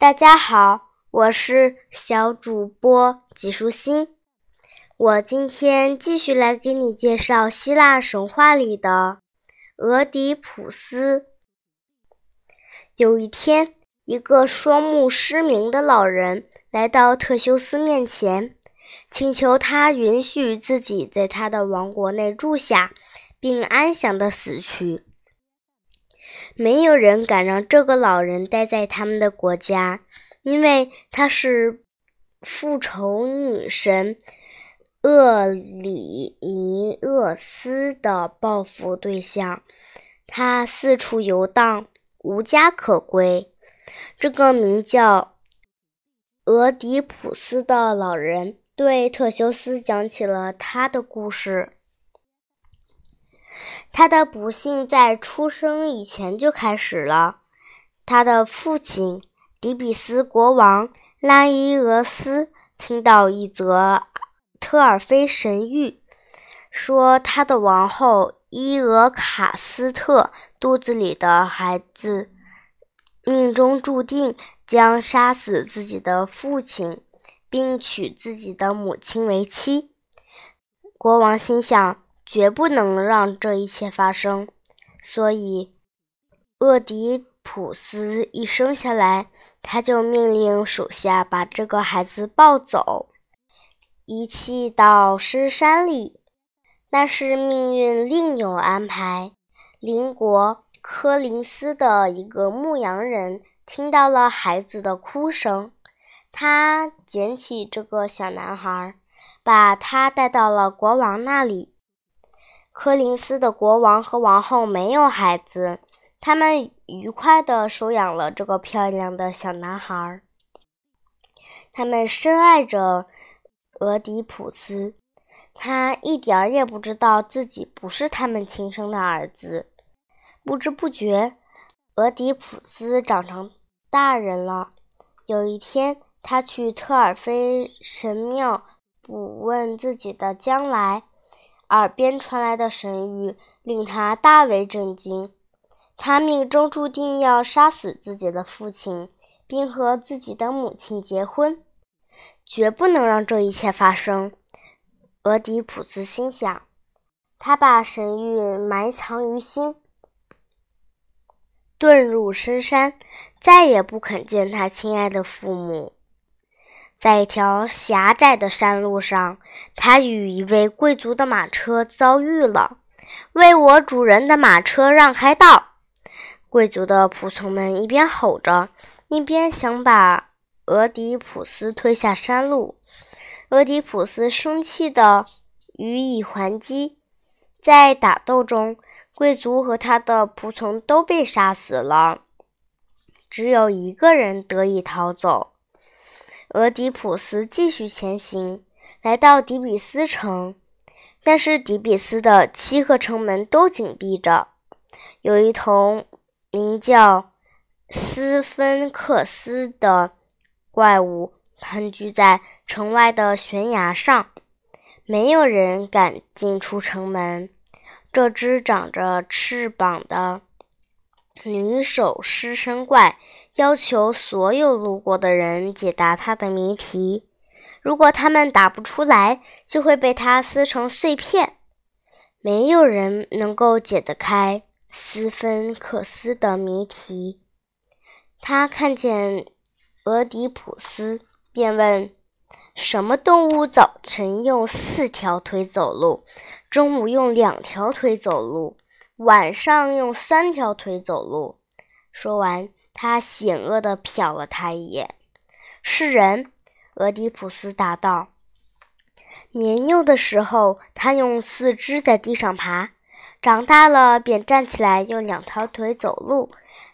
大家好，我是小主播纪舒心。我今天继续来给你介绍希腊神话里的俄狄浦斯。有一天，一个双目失明的老人来到特修斯面前，请求他允许自己在他的王国内住下，并安详的死去。没有人敢让这个老人待在他们的国家，因为他是复仇女神厄里尼厄斯的报复对象。他四处游荡，无家可归。这个名叫俄狄浦斯的老人对特修斯讲起了他的故事。他的不幸在出生以前就开始了。他的父亲迪比斯国王拉伊俄斯听到一则特尔菲神谕，说他的王后伊俄卡斯特肚子里的孩子命中注定将杀死自己的父亲，并娶自己的母亲为妻。国王心想。绝不能让这一切发生，所以厄狄浦斯一生下来，他就命令手下把这个孩子抱走，遗弃到深山里。但是命运另有安排，邻国科林斯的一个牧羊人听到了孩子的哭声，他捡起这个小男孩，把他带到了国王那里。柯林斯的国王和王后没有孩子，他们愉快地收养了这个漂亮的小男孩。他们深爱着俄狄浦斯，他一点儿也不知道自己不是他们亲生的儿子。不知不觉，俄狄浦斯长成大人了。有一天，他去特尔菲神庙卜问自己的将来。耳边传来的神谕令他大为震惊。他命中注定要杀死自己的父亲，并和自己的母亲结婚，绝不能让这一切发生。俄狄浦斯心想，他把神谕埋藏于心，遁入深山，再也不肯见他亲爱的父母。在一条狭窄的山路上，他与一位贵族的马车遭遇了。“为我主人的马车让开道！”贵族的仆从们一边吼着，一边想把俄狄浦斯推下山路。俄狄浦斯生气地予以还击。在打斗中，贵族和他的仆从都被杀死了，只有一个人得以逃走。俄狄浦斯继续前行，来到底比斯城，但是底比斯的七个城门都紧闭着。有一头名叫斯芬克斯的怪物盘踞在城外的悬崖上，没有人敢进出城门。这只长着翅膀的。女手尸身怪要求所有路过的人解答他的谜题，如果他们答不出来，就会被他撕成碎片。没有人能够解得开斯芬克斯的谜题。他看见俄狄浦斯，便问：“什么动物早晨用四条腿走路，中午用两条腿走路？”晚上用三条腿走路。说完，他险恶地瞟了他一眼。是人，俄狄浦斯答道。年幼的时候，他用四肢在地上爬；长大了，便站起来用两条腿走路。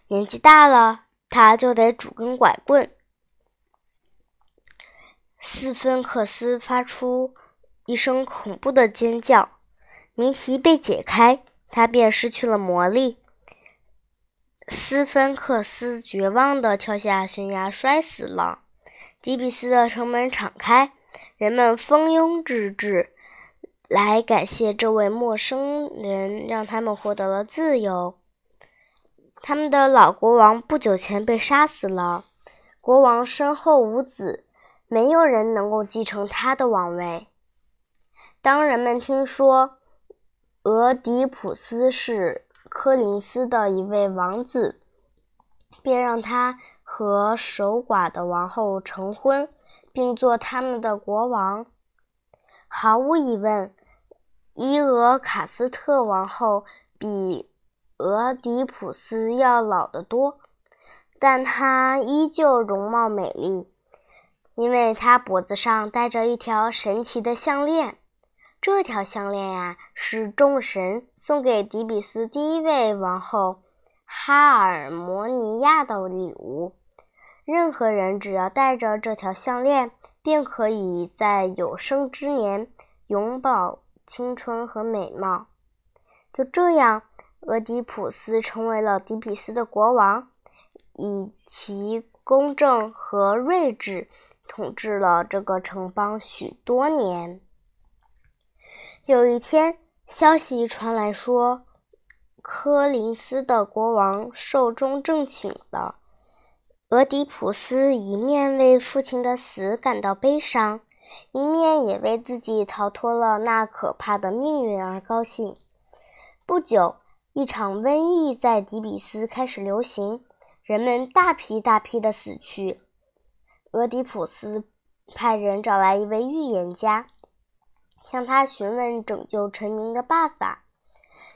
年纪大了，他就得拄根拐棍。斯芬克斯发出一声恐怖的尖叫，谜题被解开。他便失去了魔力。斯芬克斯绝望地跳下悬崖，摔死了。底比斯的城门敞开，人们蜂拥而至，来感谢这位陌生人，让他们获得了自由。他们的老国王不久前被杀死了，国王身后无子，没有人能够继承他的王位。当人们听说俄狄浦斯是柯林斯的一位王子，便让他和守寡的王后成婚，并做他们的国王。毫无疑问，伊俄卡斯特王后比俄狄浦斯要老得多。但她依旧容貌美丽，因为她脖子上戴着一条神奇的项链。这条项链呀，是众神送给迪比斯第一位王后哈尔摩尼亚的礼物。任何人只要戴着这条项链，便可以在有生之年永葆青春和美貌。就这样，俄狄浦斯成为了迪比斯的国王。以其公正和睿智统治了这个城邦许多年。有一天，消息传来说，科林斯的国王寿终正寝了。俄狄浦斯一面为父亲的死感到悲伤，一面也为自己逃脱了那可怕的命运而高兴。不久，一场瘟疫在底比斯开始流行。人们大批大批的死去。俄狄浦斯派人找来一位预言家，向他询问拯救臣民的办法。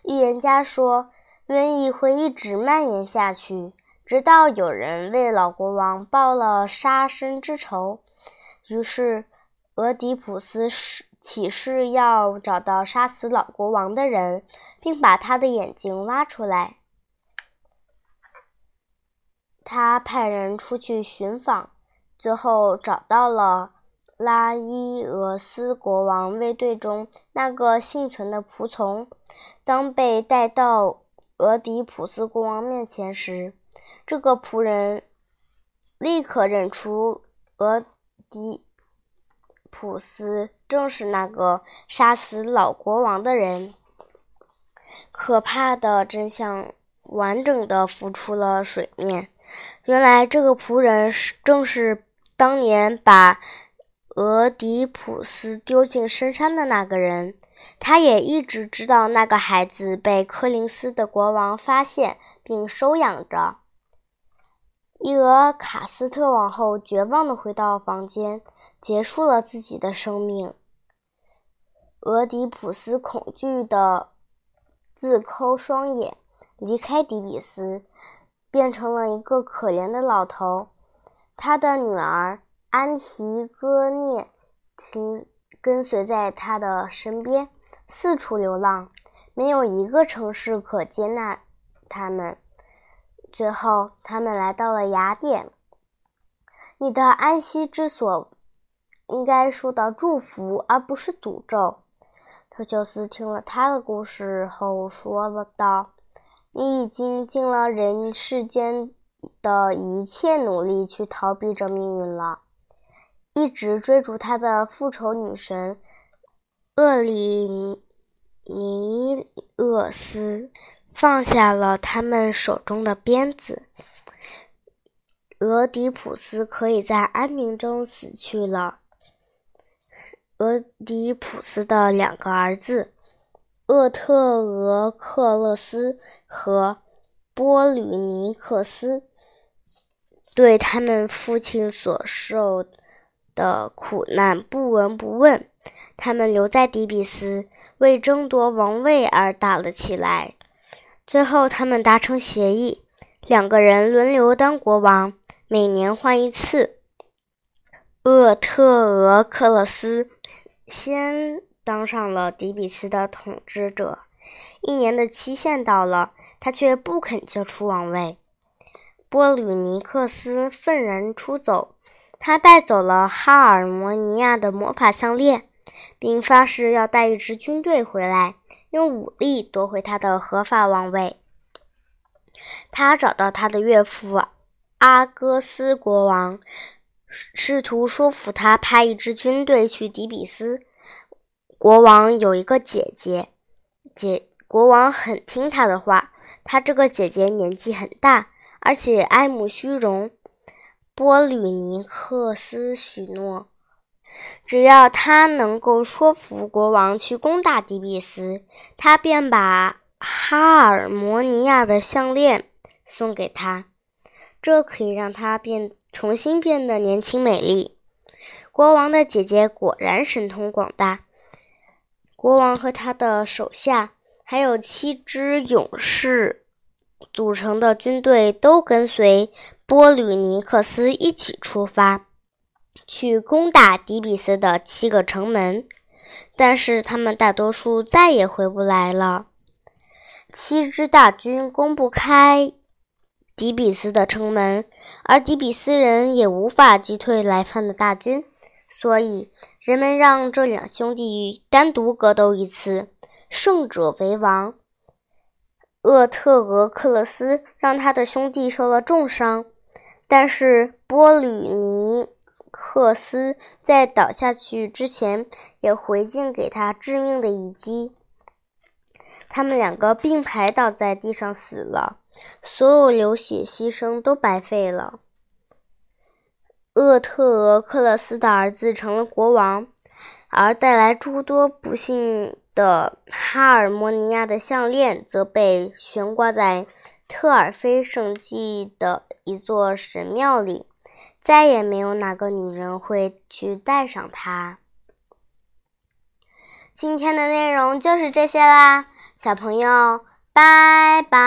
预言家说，瘟疫会一直蔓延下去，直到有人为老国王报了杀身之仇。于是，俄狄浦斯起誓要找到杀死老国王的人，并把他的眼睛挖出来。他派人出去寻访，最后找到了拉伊俄斯国王卫队中那个幸存的仆从。当被带到俄狄浦斯国王面前时，这个仆人立刻认出俄狄浦斯正是那个杀死老国王的人。可怕的真相完整的浮出了水面。原来这个仆人是正是当年把俄狄浦斯丢进深山的那个人。他也一直知道那个孩子被柯林斯的国王发现并收养着。伊俄卡斯特王后绝望地回到房间，结束了自己的生命。俄狄浦斯恐惧地自抠双眼，离开底比斯。变成了一个可怜的老头，他的女儿安提戈涅听跟随在他的身边，四处流浪，没有一个城市可接纳他们。最后，他们来到了雅典。你的安息之所应该受到祝福，而不是诅咒。特修斯听了他的故事后说了道。你已经尽了人世间的一切努力去逃避这命运了。一直追逐他的复仇女神厄里尼厄斯放下了他们手中的鞭子，俄狄浦斯可以在安宁中死去了。俄狄浦斯的两个儿子。厄特俄克勒斯和波吕尼克斯对他们父亲所受的苦难不闻不问，他们留在底比斯，为争夺王位而打了起来。最后，他们达成协议，两个人轮流当国王，每年换一次。厄特俄克勒斯先。当上了底比斯的统治者，一年的期限到了，他却不肯交出王位。波吕尼克斯愤然出走，他带走了哈尔摩尼亚的魔法项链，并发誓要带一支军队回来，用武力夺回他的合法王位。他找到他的岳父阿戈斯国王，试图说服他派一支军队去底比斯。国王有一个姐姐，姐国王很听他的话。他这个姐姐年纪很大，而且爱慕虚荣，波吕尼克斯许诺，只要他能够说服国王去攻打迪比斯，他便把哈尔摩尼亚的项链送给他。这可以让他变重新变得年轻美丽。国王的姐姐果然神通广大。国王和他的手下，还有七支勇士组成的军队，都跟随波吕尼克斯一起出发，去攻打迪比斯的七个城门。但是他们大多数再也回不来了。七支大军攻不开。迪比斯的城门，而迪比斯人也无法击退来犯的大军，所以人们让这两兄弟单独格斗一次，胜者为王。厄特俄克勒斯让他的兄弟受了重伤，但是波吕尼克斯在倒下去之前也回敬给他致命的一击，他们两个并排倒在地上死了。所有流血牺牲都白费了。厄特俄克勒斯的儿子成了国王，而带来诸多不幸的哈尔摩尼亚的项链则被悬挂在特尔菲圣迹的一座神庙里，再也没有哪个女人会去带上它。今天的内容就是这些啦，小朋友。拜拜。